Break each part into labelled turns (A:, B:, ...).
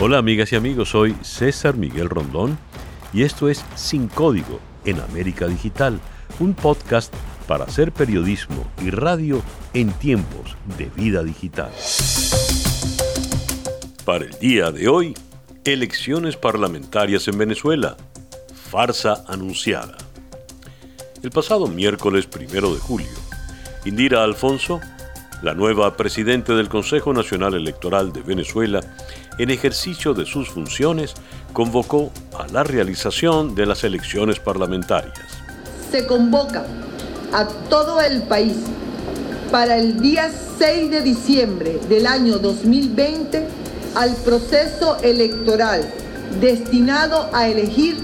A: Hola amigas y amigos, soy César Miguel Rondón y esto es Sin Código en América Digital, un podcast para hacer periodismo y radio en tiempos de vida digital. Para el día de hoy, elecciones parlamentarias en Venezuela, farsa anunciada. El pasado miércoles primero de julio, Indira Alfonso, la nueva presidente del Consejo Nacional Electoral de Venezuela, en ejercicio de sus funciones, convocó a la realización de las elecciones parlamentarias.
B: Se convoca a todo el país para el día 6 de diciembre del año 2020 al proceso electoral destinado a elegir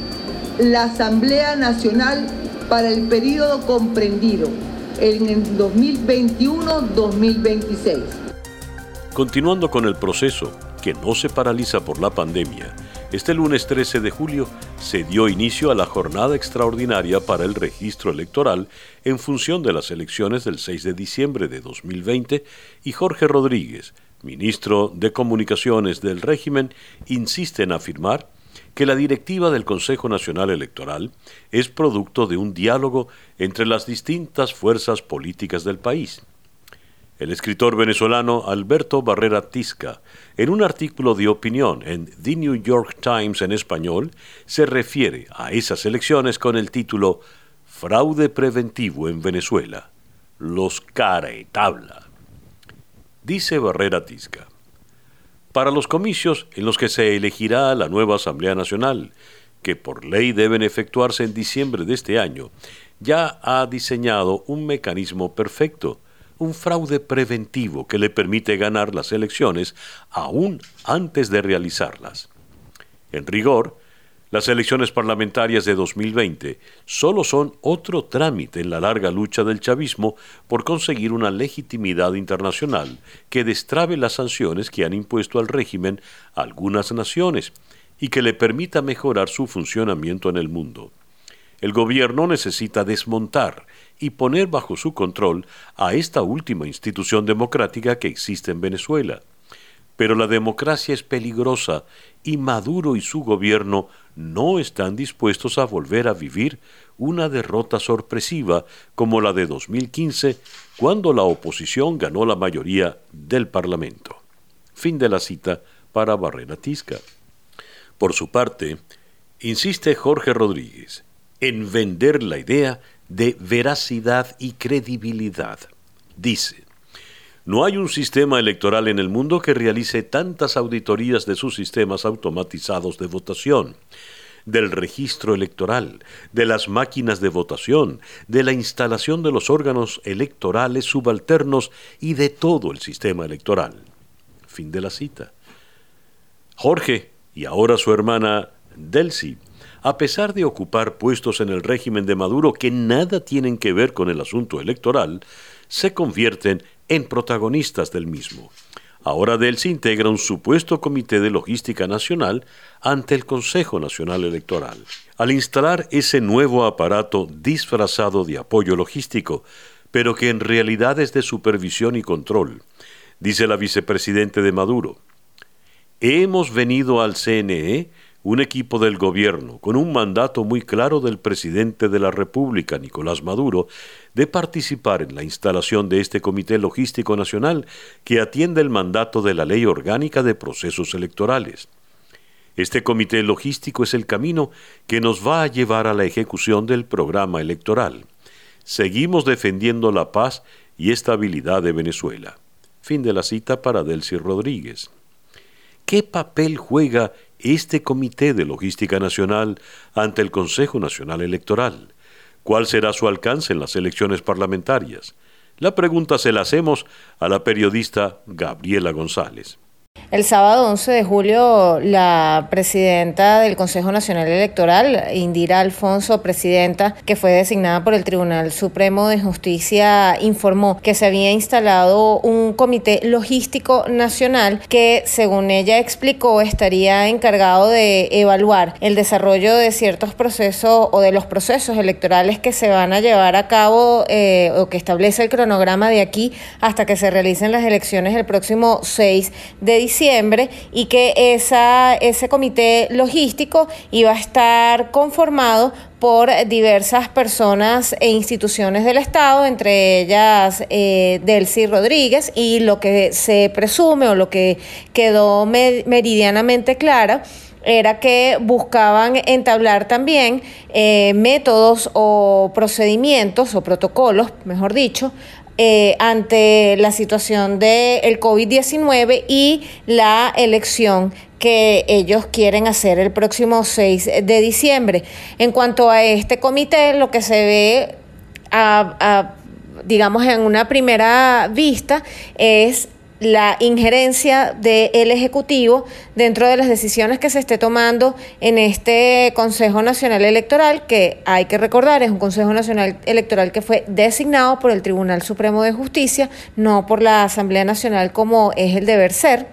B: la Asamblea Nacional para el periodo comprendido en el 2021-2026.
A: Continuando con el proceso, que no se paraliza por la pandemia, este lunes 13 de julio se dio inicio a la jornada extraordinaria para el registro electoral en función de las elecciones del 6 de diciembre de 2020 y Jorge Rodríguez, ministro de Comunicaciones del régimen, insiste en afirmar que la directiva del Consejo Nacional Electoral es producto de un diálogo entre las distintas fuerzas políticas del país. El escritor venezolano Alberto Barrera Tisca, en un artículo de opinión en The New York Times en español, se refiere a esas elecciones con el título Fraude preventivo en Venezuela. Los cara y tabla. Dice Barrera Tisca. Para los comicios en los que se elegirá la nueva Asamblea Nacional, que por ley deben efectuarse en diciembre de este año, ya ha diseñado un mecanismo perfecto un fraude preventivo que le permite ganar las elecciones aún antes de realizarlas. En rigor, las elecciones parlamentarias de 2020 solo son otro trámite en la larga lucha del chavismo por conseguir una legitimidad internacional que destrabe las sanciones que han impuesto al régimen algunas naciones y que le permita mejorar su funcionamiento en el mundo. El gobierno necesita desmontar y poner bajo su control a esta última institución democrática que existe en Venezuela. Pero la democracia es peligrosa y Maduro y su gobierno no están dispuestos a volver a vivir una derrota sorpresiva como la de 2015, cuando la oposición ganó la mayoría del Parlamento. Fin de la cita para Barrera Tisca. Por su parte, insiste Jorge Rodríguez en vender la idea de veracidad y credibilidad. Dice, no hay un sistema electoral en el mundo que realice tantas auditorías de sus sistemas automatizados de votación, del registro electoral, de las máquinas de votación, de la instalación de los órganos electorales subalternos y de todo el sistema electoral. Fin de la cita. Jorge y ahora su hermana Delcy a pesar de ocupar puestos en el régimen de Maduro que nada tienen que ver con el asunto electoral, se convierten en protagonistas del mismo. Ahora Delsi integra un supuesto Comité de Logística Nacional ante el Consejo Nacional Electoral. Al instalar ese nuevo aparato disfrazado de apoyo logístico, pero que en realidad es de supervisión y control, dice la vicepresidente de Maduro, hemos venido al CNE un equipo del gobierno con un mandato muy claro del presidente de la República, Nicolás Maduro, de participar en la instalación de este Comité Logístico Nacional que atiende el mandato de la Ley Orgánica de Procesos Electorales. Este comité logístico es el camino que nos va a llevar a la ejecución del programa electoral. Seguimos defendiendo la paz y estabilidad de Venezuela. Fin de la cita para Delcy Rodríguez. ¿Qué papel juega este Comité de Logística Nacional ante el Consejo Nacional Electoral? ¿Cuál será su alcance en las elecciones parlamentarias? La pregunta se la hacemos a la periodista Gabriela González.
C: El sábado 11 de julio, la presidenta del Consejo Nacional Electoral, Indira Alfonso, presidenta, que fue designada por el Tribunal Supremo de Justicia, informó que se había instalado un comité logístico nacional que, según ella explicó, estaría encargado de evaluar el desarrollo de ciertos procesos o de los procesos electorales que se van a llevar a cabo eh, o que establece el cronograma de aquí hasta que se realicen las elecciones el próximo 6 de diciembre diciembre y que ese comité logístico iba a estar conformado por diversas personas e instituciones del Estado, entre ellas eh, Delcy Rodríguez, y lo que se presume o lo que quedó meridianamente claro era que buscaban entablar también eh, métodos o procedimientos o protocolos, mejor dicho, eh, ante la situación del COVID-19 y la elección que ellos quieren hacer el próximo 6 de diciembre. En cuanto a este comité, lo que se ve, digamos, en una primera vista es la injerencia del Ejecutivo dentro de las decisiones que se esté tomando en este Consejo Nacional Electoral, que hay que recordar es un Consejo Nacional Electoral que fue designado por el Tribunal Supremo de Justicia, no por la Asamblea Nacional como es el deber ser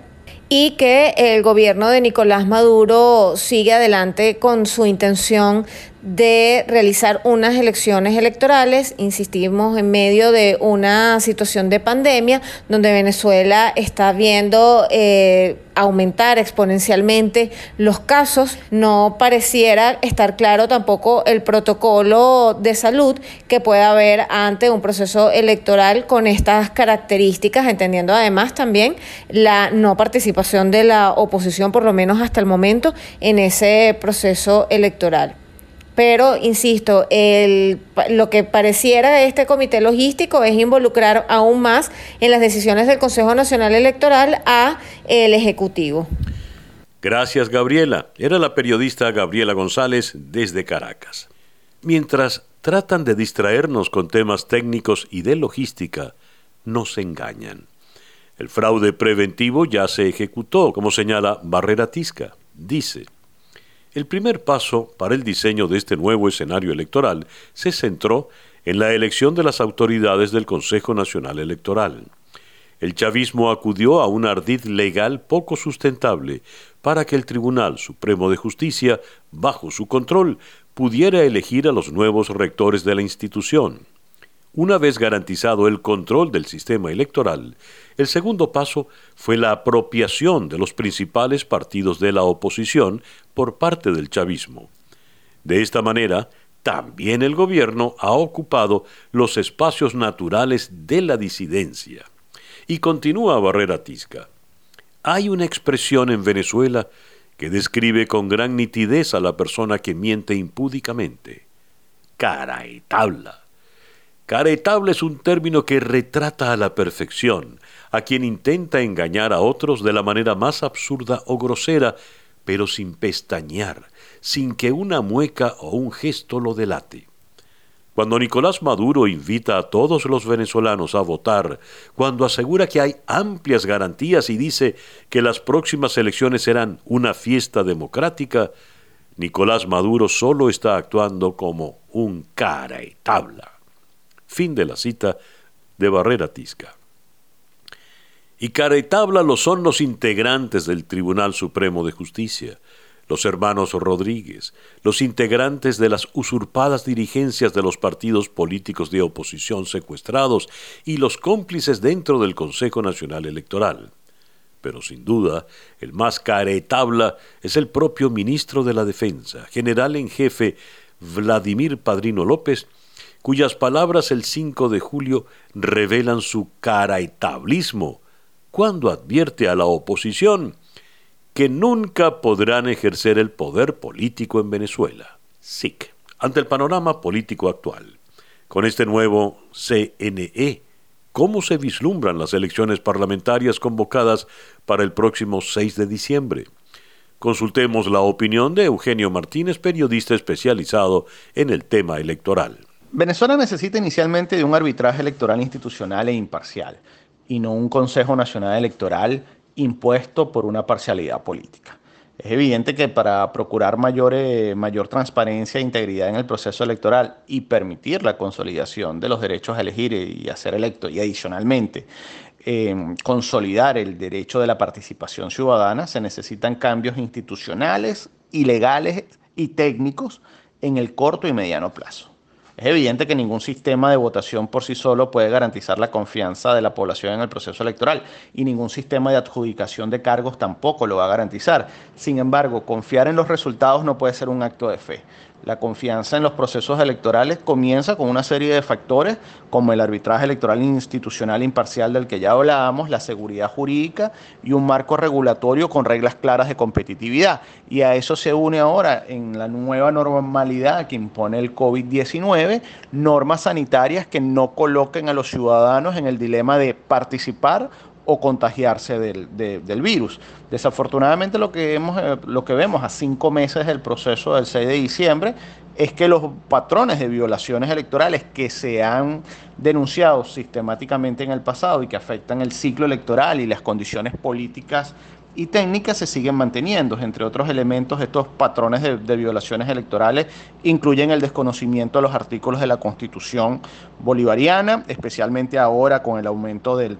C: y que el gobierno de Nicolás Maduro sigue adelante con su intención de realizar unas elecciones electorales, insistimos, en medio de una situación de pandemia donde Venezuela está viendo eh, aumentar exponencialmente los casos. No pareciera estar claro tampoco el protocolo de salud que pueda haber ante un proceso electoral con estas características, entendiendo además también la no participación de la oposición, por lo menos hasta el momento, en ese proceso electoral. Pero, insisto, lo que pareciera este comité logístico es involucrar aún más en las decisiones del Consejo Nacional Electoral a el Ejecutivo.
A: Gracias, Gabriela. Era la periodista Gabriela González desde Caracas. Mientras tratan de distraernos con temas técnicos y de logística, nos engañan. El fraude preventivo ya se ejecutó, como señala Barrera Tisca. Dice, el primer paso para el diseño de este nuevo escenario electoral se centró en la elección de las autoridades del Consejo Nacional Electoral. El chavismo acudió a un ardid legal poco sustentable para que el Tribunal Supremo de Justicia, bajo su control, pudiera elegir a los nuevos rectores de la institución. Una vez garantizado el control del sistema electoral, el segundo paso fue la apropiación de los principales partidos de la oposición por parte del chavismo. De esta manera, también el gobierno ha ocupado los espacios naturales de la disidencia. Y continúa Barrera Tisca. Hay una expresión en Venezuela que describe con gran nitidez a la persona que miente impúdicamente. Cara y tabla. Caretable es un término que retrata a la perfección a quien intenta engañar a otros de la manera más absurda o grosera, pero sin pestañear, sin que una mueca o un gesto lo delate. Cuando Nicolás Maduro invita a todos los venezolanos a votar, cuando asegura que hay amplias garantías y dice que las próximas elecciones serán una fiesta democrática, Nicolás Maduro solo está actuando como un cara y tabla. Fin de la cita de Barrera Tisca. Y cara y tabla lo son los integrantes del Tribunal Supremo de Justicia, los hermanos Rodríguez, los integrantes de las usurpadas dirigencias de los partidos políticos de oposición secuestrados y los cómplices dentro del Consejo Nacional Electoral. Pero sin duda, el más caretabla es el propio ministro de la Defensa, general en jefe Vladimir Padrino López, cuyas palabras el 5 de julio revelan su caraetablismo cuando advierte a la oposición que nunca podrán ejercer el poder político en Venezuela. SIC. Ante el panorama político actual, con este nuevo CNE, ¿cómo se vislumbran las elecciones parlamentarias convocadas para el próximo 6 de diciembre? Consultemos la opinión de Eugenio Martínez, periodista especializado en el tema electoral.
D: Venezuela necesita inicialmente de un arbitraje electoral institucional e imparcial, y no un Consejo Nacional Electoral impuesto por una parcialidad política. Es evidente que para procurar mayor, eh, transparencia e integridad en el proceso electoral y permitir la consolidación de los derechos a elegir y a ser electo, y adicionalmente eh, consolidar el derecho de la participación ciudadana, se necesitan cambios institucionales y legales y técnicos en el corto y mediano plazo. Es evidente que ningún sistema de votación por sí solo puede garantizar la confianza de la población en el proceso electoral y ningún sistema de adjudicación de cargos tampoco lo va a garantizar. Sin embargo, confiar en los resultados no puede ser un acto de fe. La confianza en los procesos electorales comienza con una serie de factores como el arbitraje electoral institucional imparcial del que ya hablábamos, la seguridad jurídica y un marco regulatorio con reglas claras de competitividad. Y a eso se une ahora en la nueva normalidad que impone el COVID-19, normas sanitarias que no coloquen a los ciudadanos en el dilema de participar o contagiarse del, virus. Desafortunadamente lo que, eh, lo que vemos a cinco meses del proceso del 6 de diciembre es que los patrones de violaciones electorales que se han denunciado sistemáticamente en el pasado y que afectan el ciclo electoral y las condiciones políticas y técnicas se siguen manteniendo. Entre otros elementos, estos patrones de, violaciones electorales incluyen el desconocimiento de los artículos de la Constitución bolivariana, especialmente ahora con el aumento del,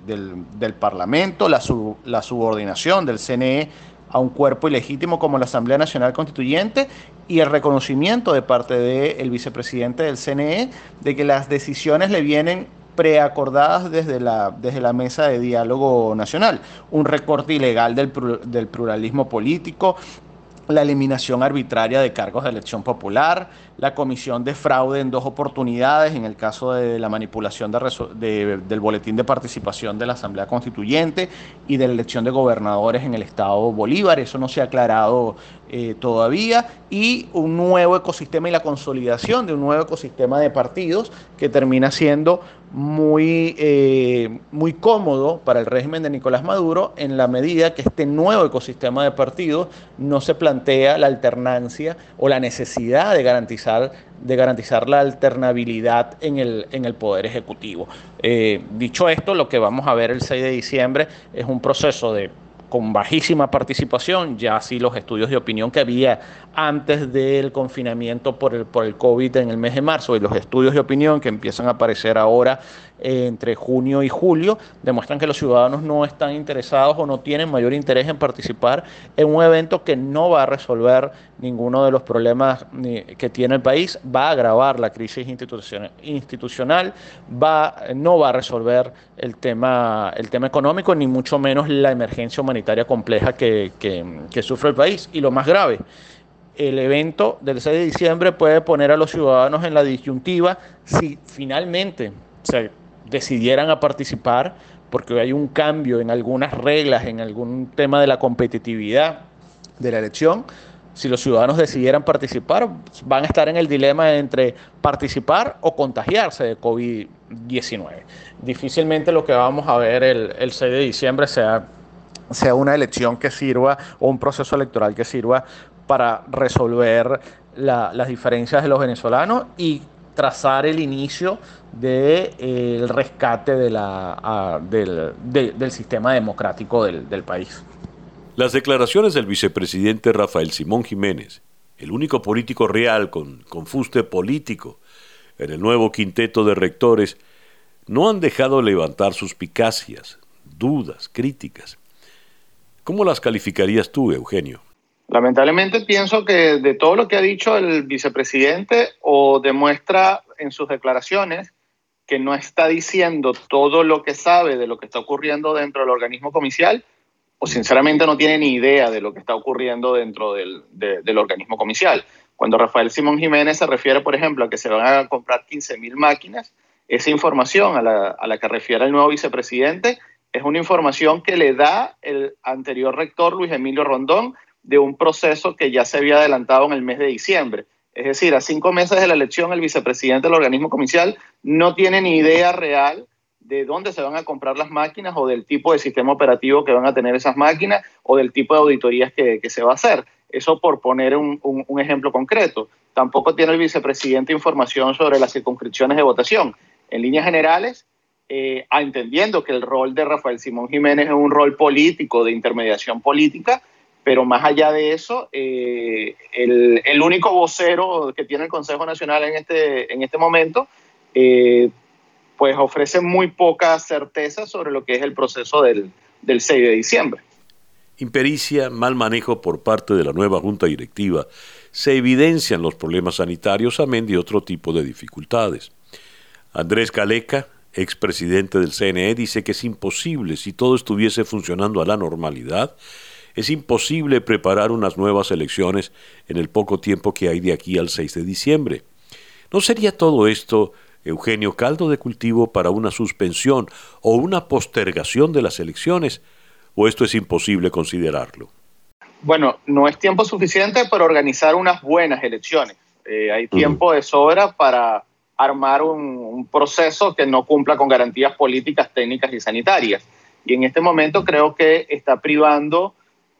D: Parlamento, la, la subordinación del CNE a un cuerpo ilegítimo como la Asamblea Nacional Constituyente y el reconocimiento de parte del vicepresidente del CNE de que las decisiones le vienen preacordadas desde la, desde la mesa de diálogo nacional. Un recorte ilegal del, del pluralismo político, la eliminación arbitraria de cargos de elección popular, la comisión de fraude en dos oportunidades, en el caso de la manipulación de, del boletín de participación de la Asamblea Constituyente y de la elección de gobernadores en el Estado Bolívar, eso no se ha aclarado eh, todavía, y un nuevo ecosistema y la consolidación de un nuevo ecosistema de partidos que termina siendo muy, eh, muy cómodo para el régimen de Nicolás Maduro en la medida que este nuevo ecosistema de partidos no se plantea la alternancia o la necesidad de garantizar, de garantizar la alternabilidad en el, en el Poder Ejecutivo. Eh, dicho esto, lo que vamos a ver el 6 de diciembre es un proceso de con bajísima participación, ya así los estudios de opinión que había antes del confinamiento por el, por el COVID en el mes de marzo y los estudios de opinión que empiezan a aparecer ahora eh, entre junio y julio demuestran que los ciudadanos no están interesados o no tienen mayor interés en participar en un evento que no va a resolver ninguno de los problemas que tiene el país, va a agravar la crisis institucional, no va a resolver el tema, el tema económico, ni mucho menos la emergencia humanitaria compleja que, que sufre el país. Y lo más grave, el evento del 6 de diciembre puede poner a los ciudadanos en la disyuntiva si finalmente se decidieran a participar, porque hay un cambio en algunas reglas, en algún tema de la competitividad de la elección, si los ciudadanos decidieran participar, van a estar en el dilema entre participar o contagiarse de COVID-19. Difícilmente lo que vamos a ver el, el 6 de diciembre sea, sea una elección que sirva o un proceso electoral que sirva para resolver las diferencias de los venezolanos y trazar el inicio del de, rescate de la, del, sistema democrático del, país.
A: Las declaraciones del vicepresidente Rafael Simón Jiménez, el único político real con, con fuste político en el nuevo quinteto de rectores, no han dejado levantar suspicacias, dudas, críticas. ¿Cómo las calificarías tú, Eugenio?
E: Lamentablemente pienso que de todo lo que ha dicho el vicepresidente o demuestra en sus declaraciones que no está diciendo todo lo que sabe de lo que está ocurriendo dentro del organismo comicial o sinceramente no tiene ni idea de lo que está ocurriendo dentro del, del organismo comicial. Cuando Rafael Simón Jiménez se refiere, por ejemplo, a que se van a comprar 15 mil máquinas, esa información a la, a la que refiere el nuevo vicepresidente es una información que le da el anterior rector Luis Emilio Rondón de un proceso que ya se había adelantado en el mes de diciembre. Es decir, a cinco meses de la elección, el vicepresidente del organismo comicial no tiene ni idea real de dónde se van a comprar las máquinas o del tipo de sistema operativo que van a tener esas máquinas o del tipo de auditorías que, se va a hacer. Eso por poner un, ejemplo concreto. Tampoco tiene el vicepresidente información sobre las circunscripciones de votación. En líneas generales, eh, entendiendo que el rol de Rafael Simón Jiménez es un rol político, de intermediación política, pero más allá de eso, eh, el, único vocero que tiene el Consejo Nacional en este, en este momento, eh, pues ofrece muy poca certeza sobre lo que es el proceso del, del 6 de diciembre.
A: Impericia, mal manejo por parte de la nueva Junta Directiva, se evidencian los problemas sanitarios, amén de otro tipo de dificultades. Andrés Caleca, expresidente del CNE, dice que es imposible, si todo estuviese funcionando a la normalidad, es imposible preparar unas nuevas elecciones en el poco tiempo que hay de aquí al 6 de diciembre. ¿No sería todo esto, Eugenio, caldo de cultivo para una suspensión o una postergación de las elecciones? ¿O esto es imposible considerarlo?
E: Bueno, no es tiempo suficiente para organizar unas buenas elecciones. Eh, hay tiempo de sobra para armar un, proceso que no cumpla con garantías políticas, técnicas y sanitarias. Y en este momento creo que está privando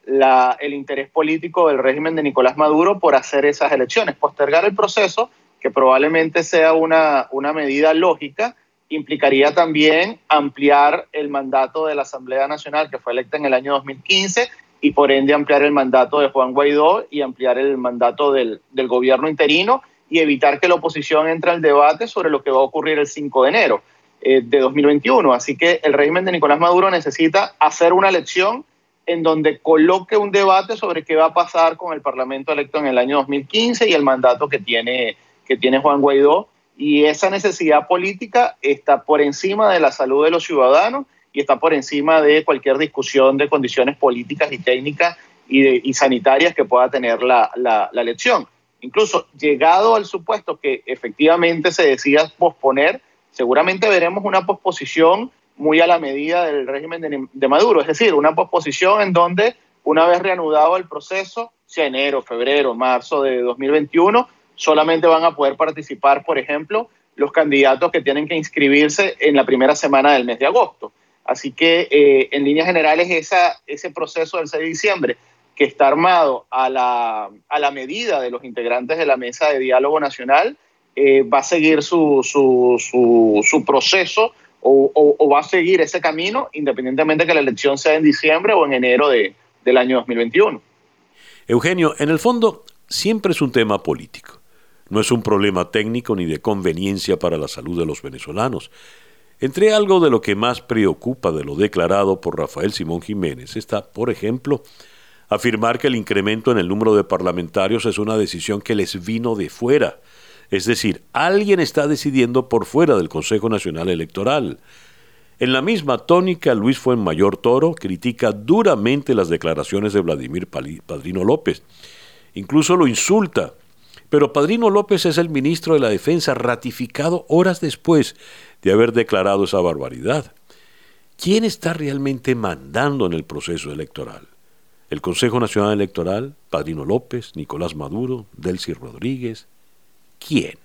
E: el interés político del régimen de Nicolás Maduro por hacer esas elecciones. Postergar el proceso, que probablemente sea una, una medida lógica, implicaría también ampliar el mandato de la Asamblea Nacional, que fue electa en el año 2015, y por ende ampliar el mandato de Juan Guaidó y ampliar el mandato del, del gobierno interino y evitar que la oposición entre al debate sobre lo que va a ocurrir el 5 de enero eh, de 2021. Así que el régimen de Nicolás Maduro necesita hacer una elección en donde coloque un debate sobre qué va a pasar con el Parlamento electo en el año 2015 y el mandato que tiene, que tiene Juan Guaidó. Y esa necesidad política está por encima de la salud de los ciudadanos y está por encima de cualquier discusión de condiciones políticas y técnicas y, y sanitarias que pueda tener la, elección. Incluso llegado al supuesto que efectivamente se decida posponer, seguramente veremos una posposición muy a la medida del régimen de, Maduro, es decir, una posposición en donde una vez reanudado el proceso, sea enero, febrero, marzo de 2021, solamente van a poder participar, por ejemplo, los candidatos que tienen que inscribirse en la primera semana del mes de agosto. Así que, eh, en líneas generales, ese proceso del 6 de diciembre que está armado a la, a la medida de los integrantes de la mesa de diálogo nacional, eh, va a seguir su, su, su, su proceso o, o, va a seguir ese camino independientemente de que la elección sea en diciembre o en enero de, del año 2021.
A: Eugenio, en el fondo siempre es un tema político. No es un problema técnico ni de conveniencia para la salud de los venezolanos. Entre algo de lo que más preocupa de lo declarado por Rafael Simón Jiménez está, por ejemplo, afirmar que el incremento en el número de parlamentarios es una decisión que les vino de fuera. Es decir, alguien está decidiendo por fuera del Consejo Nacional Electoral. En la misma tónica, Luis Fuenmayor Toro critica duramente las declaraciones de Vladimir Padrino López. Incluso lo insulta. Pero Padrino López es el ministro de la Defensa ratificado horas después de haber declarado esa barbaridad. ¿Quién está realmente mandando en el proceso electoral? el Consejo Nacional Electoral, Padrino López, Nicolás Maduro, Delcy Rodríguez. ¿Quién?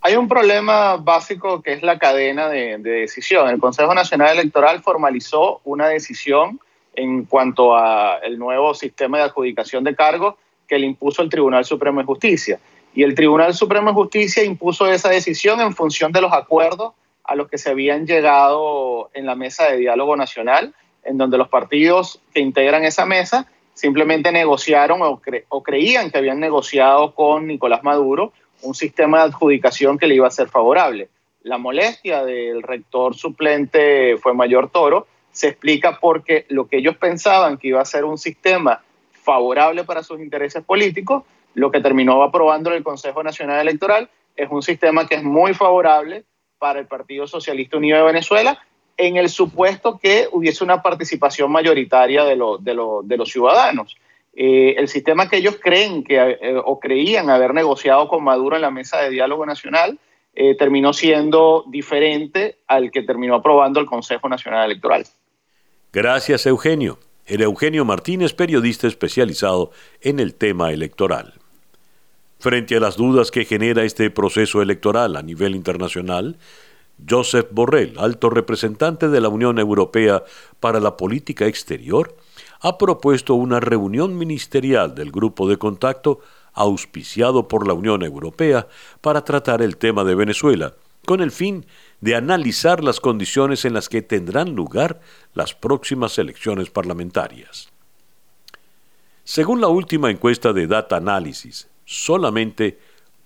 E: Hay un problema básico que es la cadena de, decisión. El Consejo Nacional Electoral formalizó una decisión en cuanto al nuevo sistema de adjudicación de cargos que le impuso el Tribunal Supremo de Justicia. Y el Tribunal Supremo de Justicia impuso esa decisión en función de los acuerdos a los que se habían llegado en la mesa de diálogo nacional en donde los partidos que integran esa mesa simplemente negociaron o, creían que habían negociado con Nicolás Maduro un sistema de adjudicación que le iba a ser favorable. La molestia del rector suplente fue Mayor Toro, se explica porque lo que ellos pensaban que iba a ser un sistema favorable para sus intereses políticos, lo que terminó aprobando el Consejo Nacional Electoral es un sistema que es muy favorable para el Partido Socialista Unido de Venezuela en el supuesto que hubiese una participación mayoritaria de, los ciudadanos. Eh, el sistema que ellos creen que, eh, o creían haber negociado con Maduro en la mesa de diálogo nacional eh, terminó siendo diferente al que terminó aprobando el Consejo Nacional Electoral.
A: Gracias, Eugenio. Era Eugenio Martínez, periodista especializado en el tema electoral. Frente a las dudas que genera este proceso electoral a nivel internacional, Joseph Borrell, alto representante de la Unión Europea para la Política Exterior, ha propuesto una reunión ministerial del grupo de contacto auspiciado por la Unión Europea para tratar el tema de Venezuela, con el fin de analizar las condiciones en las que tendrán lugar las próximas elecciones parlamentarias. Según la última encuesta de Data Analysis, solamente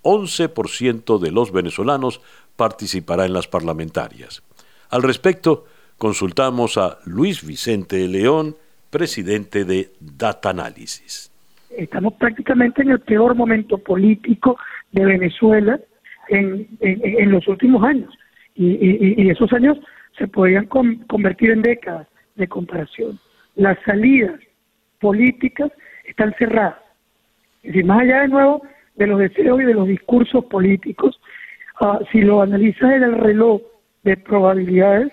A: 11% de los venezolanos participará en las parlamentarias. Al respecto, consultamos a Luis Vicente León, presidente de Data Analysis.
F: estamos prácticamente en el peor momento político de Venezuela en, los últimos años. Y, esos años se podían convertir en décadas de comparación. Las salidas políticas están cerradas. Es decir, más allá de nuevo de los deseos y de los discursos políticos, ah, si lo analizas en el reloj de probabilidades,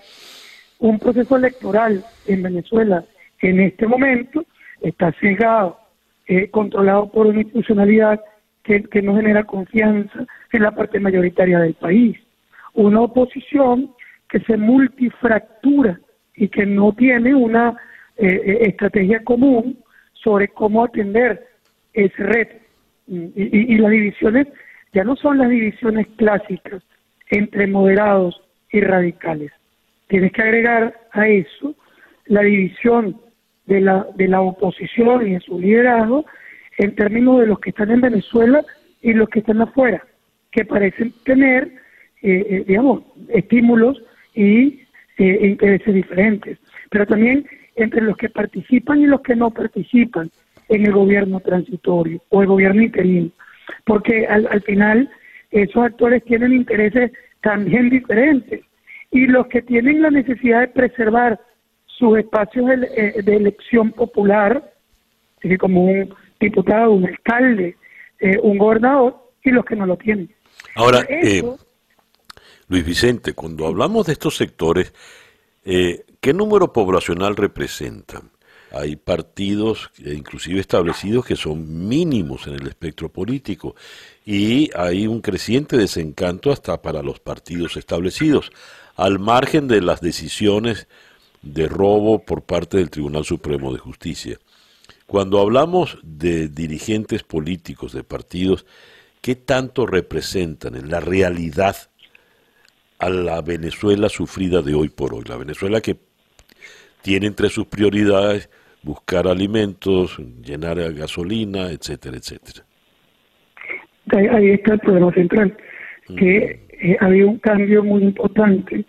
F: un proceso electoral en Venezuela en este momento está cegado, eh, controlado por una institucionalidad que no genera confianza en la parte mayoritaria del país. Una oposición que se multifractura y que no tiene una eh, eh, estrategia común sobre cómo atender ese reto. Y, y, las divisiones ya no son las divisiones clásicas entre moderados y radicales. Tienes que agregar a eso la división de la, de la oposición y de su liderazgo en términos de los que están en Venezuela y los que están afuera, que parecen tener, eh, eh, digamos, estímulos y eh, intereses diferentes, pero también entre los que participan y los que no participan en el gobierno transitorio o el gobierno interino, porque al, al final esos actores tienen intereses también diferentes. Y los que tienen la necesidad de preservar sus espacios de, eh, elección popular, como un diputado, un alcalde, eh, un gobernador, y los que no lo tienen.
A: Ahora, eh, Luis Vicente, cuando hablamos de estos sectores, ¿qué número poblacional representan? Hay partidos, inclusive establecidos, que son mínimos en el espectro político y hay un creciente desencanto hasta para los partidos establecidos, al margen de las decisiones de robo por parte del Tribunal Supremo de Justicia. Cuando hablamos de dirigentes políticos, de partidos, ¿qué tanto representan en la realidad a la Venezuela sufrida de hoy por hoy? La Venezuela que tiene entre sus prioridades buscar alimentos, llenar gasolina, etcétera, etcétera.
F: Ahí está el problema central, que eh, había un cambio muy importante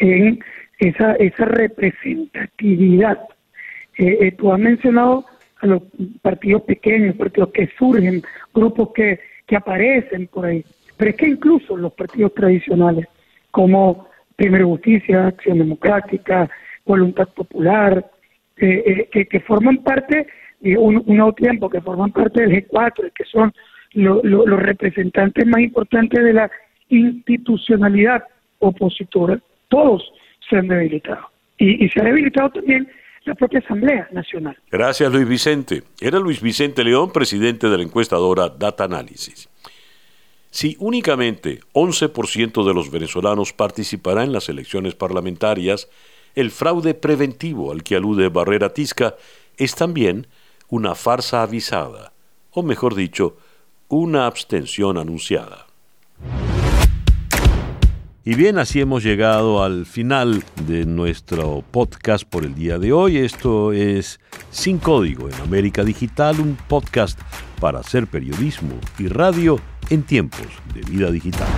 F: en esa, esa representatividad. Eh, eh, tú has mencionado a los partidos pequeños, partidos que surgen, grupos que, que aparecen por ahí, pero es que incluso los partidos tradicionales, como Primera Justicia, Acción Democrática, Voluntad Popular, eh, que, que, forman parte, de un, nuevo tiempo, que forman parte del G4, que son los representantes más importantes de la institucionalidad opositora, todos se han debilitado. Y, se ha debilitado también la propia Asamblea Nacional.
A: Gracias, Luis Vicente. Era Luis Vicente León, presidente de la encuestadora Data Analysis. Si únicamente 11% de los venezolanos participará en las elecciones parlamentarias, el fraude preventivo al que alude Barrera Tisca es también una farsa avisada, o mejor dicho, una abstención anunciada. Y bien, así hemos llegado al final de nuestro podcast por el día de hoy. Esto es Sin Código en América Digital, un podcast para hacer periodismo y radio en tiempos de vida digital.